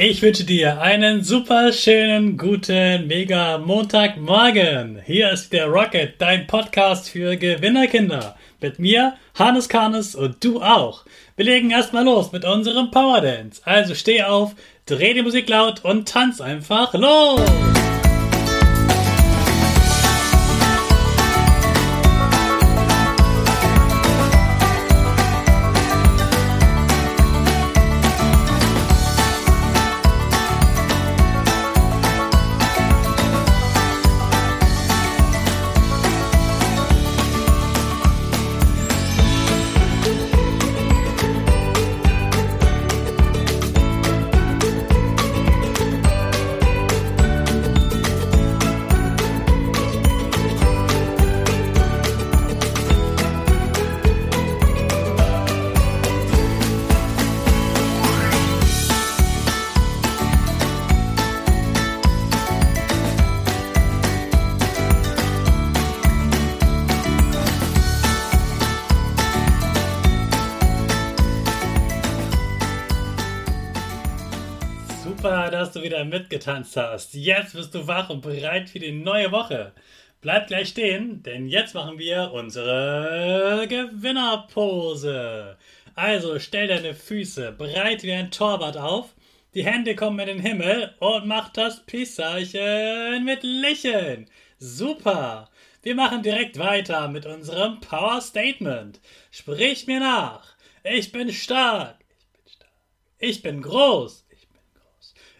Ich wünsche dir einen super schönen, guten, mega Montagmorgen. Hier ist der Rocket, dein Podcast für Gewinnerkinder. Mit mir, Hannes Karnes und du auch. Wir legen erstmal los mit unserem Power Dance. Also steh auf, dreh die Musik laut und tanz einfach los. Du wieder mitgetanzt hast. Jetzt bist du wach und bereit für die neue Woche. Bleib gleich stehen, denn jetzt machen wir unsere Gewinnerpose. Also stell deine Füße breit wie ein Torwart auf, die Hände kommen in den Himmel und mach das Peace-Zeichen mit Lächeln. Super! Wir machen direkt weiter mit unserem Power Statement. Sprich mir nach. Ich bin stark. Ich bin stark. Ich bin groß.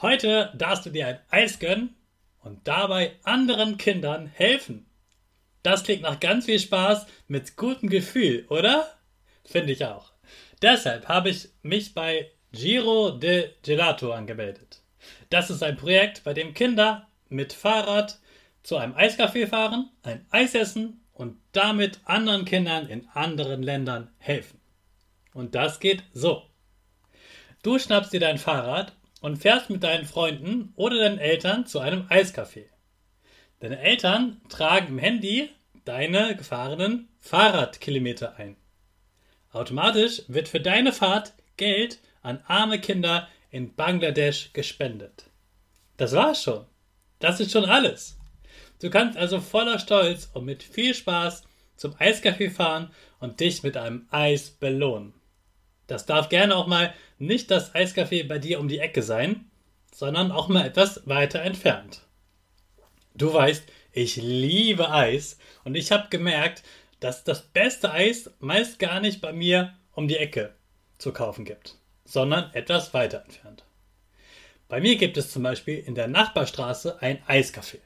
Heute darfst du dir ein Eis gönnen und dabei anderen Kindern helfen. Das klingt nach ganz viel Spaß mit gutem Gefühl, oder? Finde ich auch. Deshalb habe ich mich bei Giro de Gelato angemeldet. Das ist ein Projekt, bei dem Kinder mit Fahrrad zu einem Eiscafé fahren, ein Eis essen und damit anderen Kindern in anderen Ländern helfen. Und das geht so. Du schnappst dir dein Fahrrad und fährst mit deinen Freunden oder deinen Eltern zu einem Eiscafé. Deine Eltern tragen im Handy deine gefahrenen Fahrradkilometer ein. Automatisch wird für deine Fahrt Geld an arme Kinder in Bangladesch gespendet. Das war's schon. Das ist schon alles. Du kannst also voller Stolz und mit viel Spaß zum Eiscafé fahren und dich mit einem Eis belohnen. Das darf gerne auch mal nicht das Eiscafé bei dir um die Ecke sein, sondern auch mal etwas weiter entfernt. Du weißt, ich liebe Eis und ich habe gemerkt, dass das beste Eis meist gar nicht bei mir um die Ecke zu kaufen gibt, sondern etwas weiter entfernt. Bei mir gibt es zum Beispiel in der Nachbarstraße ein Eiscafé.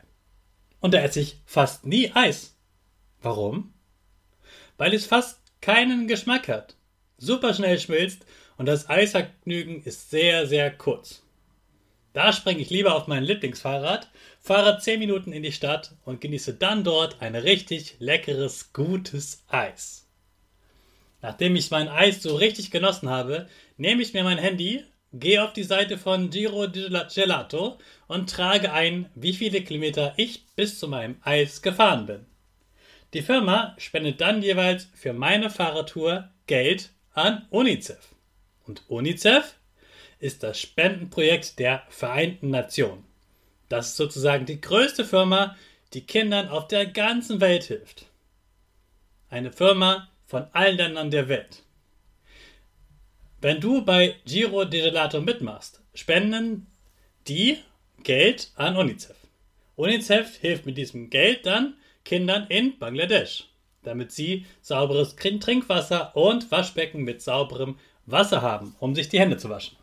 Und da esse ich fast nie Eis. Warum? Weil es fast keinen Geschmack hat, super schnell schmilzt und das Eisvergnügen ist sehr, sehr kurz. Da springe ich lieber auf mein Lieblingsfahrrad, fahre 10 Minuten in die Stadt und genieße dann dort ein richtig leckeres, gutes Eis. Nachdem ich mein Eis so richtig genossen habe, nehme ich mir mein Handy, gehe auf die Seite von Giro Gelato und trage ein, wie viele Kilometer ich bis zu meinem Eis gefahren bin. Die Firma spendet dann jeweils für meine Fahrradtour Geld an UNICEF. Und UNICEF ist das Spendenprojekt der Vereinten Nationen. Das ist sozusagen die größte Firma, die Kindern auf der ganzen Welt hilft. Eine Firma von allen Ländern der Welt. Wenn du bei Giro de Gelato mitmachst, spenden die Geld an UNICEF. UNICEF hilft mit diesem Geld dann Kindern in Bangladesch, damit sie sauberes Trinkwasser und Waschbecken mit sauberem Wasser haben, um sich die Hände zu waschen.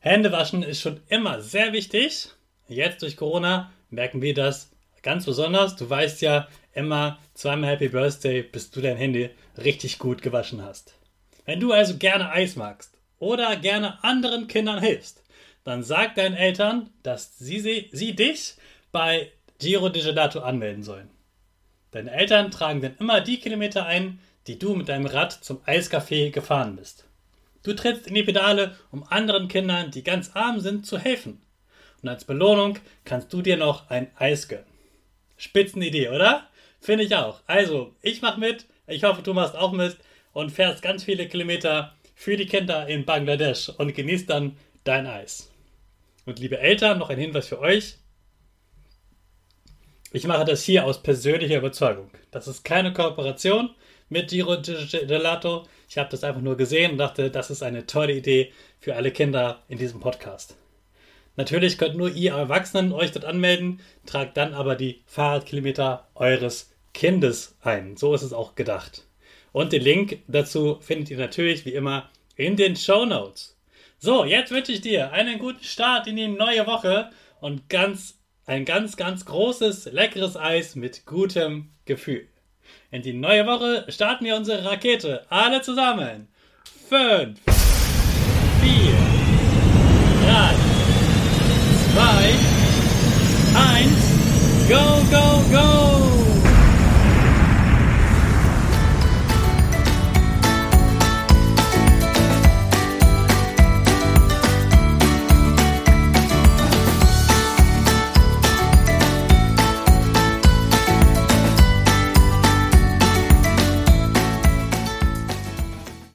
Hände waschen ist schon immer sehr wichtig. Jetzt durch Corona merken wir das ganz besonders. Du weißt ja immer zweimal Happy Birthday, bis du dein Handy richtig gut gewaschen hast. Wenn du also gerne Eis magst oder gerne anderen Kindern hilfst, dann sag deinen Eltern, dass sie, sie, dich bei Giro di Gelato anmelden sollen. Deine Eltern tragen dann immer die Kilometer ein, die du mit deinem Rad zum Eiscafé gefahren bist. Du trittst in die Pedale, um anderen Kindern, die ganz arm sind, zu helfen. Und als Belohnung kannst du dir noch ein Eis gönnen. Spitzenidee, oder? Finde ich auch. Also, ich mach mit. Ich hoffe, du machst auch mit und fährst ganz viele Kilometer für die Kinder in Bangladesch und genießt dann dein Eis. Und liebe Eltern, noch ein Hinweis für euch. Ich mache das hier aus persönlicher Überzeugung. Das ist keine Kooperation mit Giro Gelato. Ich habe das einfach nur gesehen und dachte, das ist eine tolle Idee für alle Kinder in diesem Podcast. Natürlich könnt nur ihr Erwachsenen euch dort anmelden, tragt dann aber die Fahrradkilometer eures Kindes ein. So ist es auch gedacht. Und den Link dazu findet ihr natürlich wie immer in den Show Notes. So, jetzt wünsche ich dir einen guten Start in die neue Woche und ganz ein ganz, ganz großes, leckeres Eis mit gutem Gefühl. In die neue Woche starten wir unsere Rakete. Alle zusammen. Fünf, vier, drei.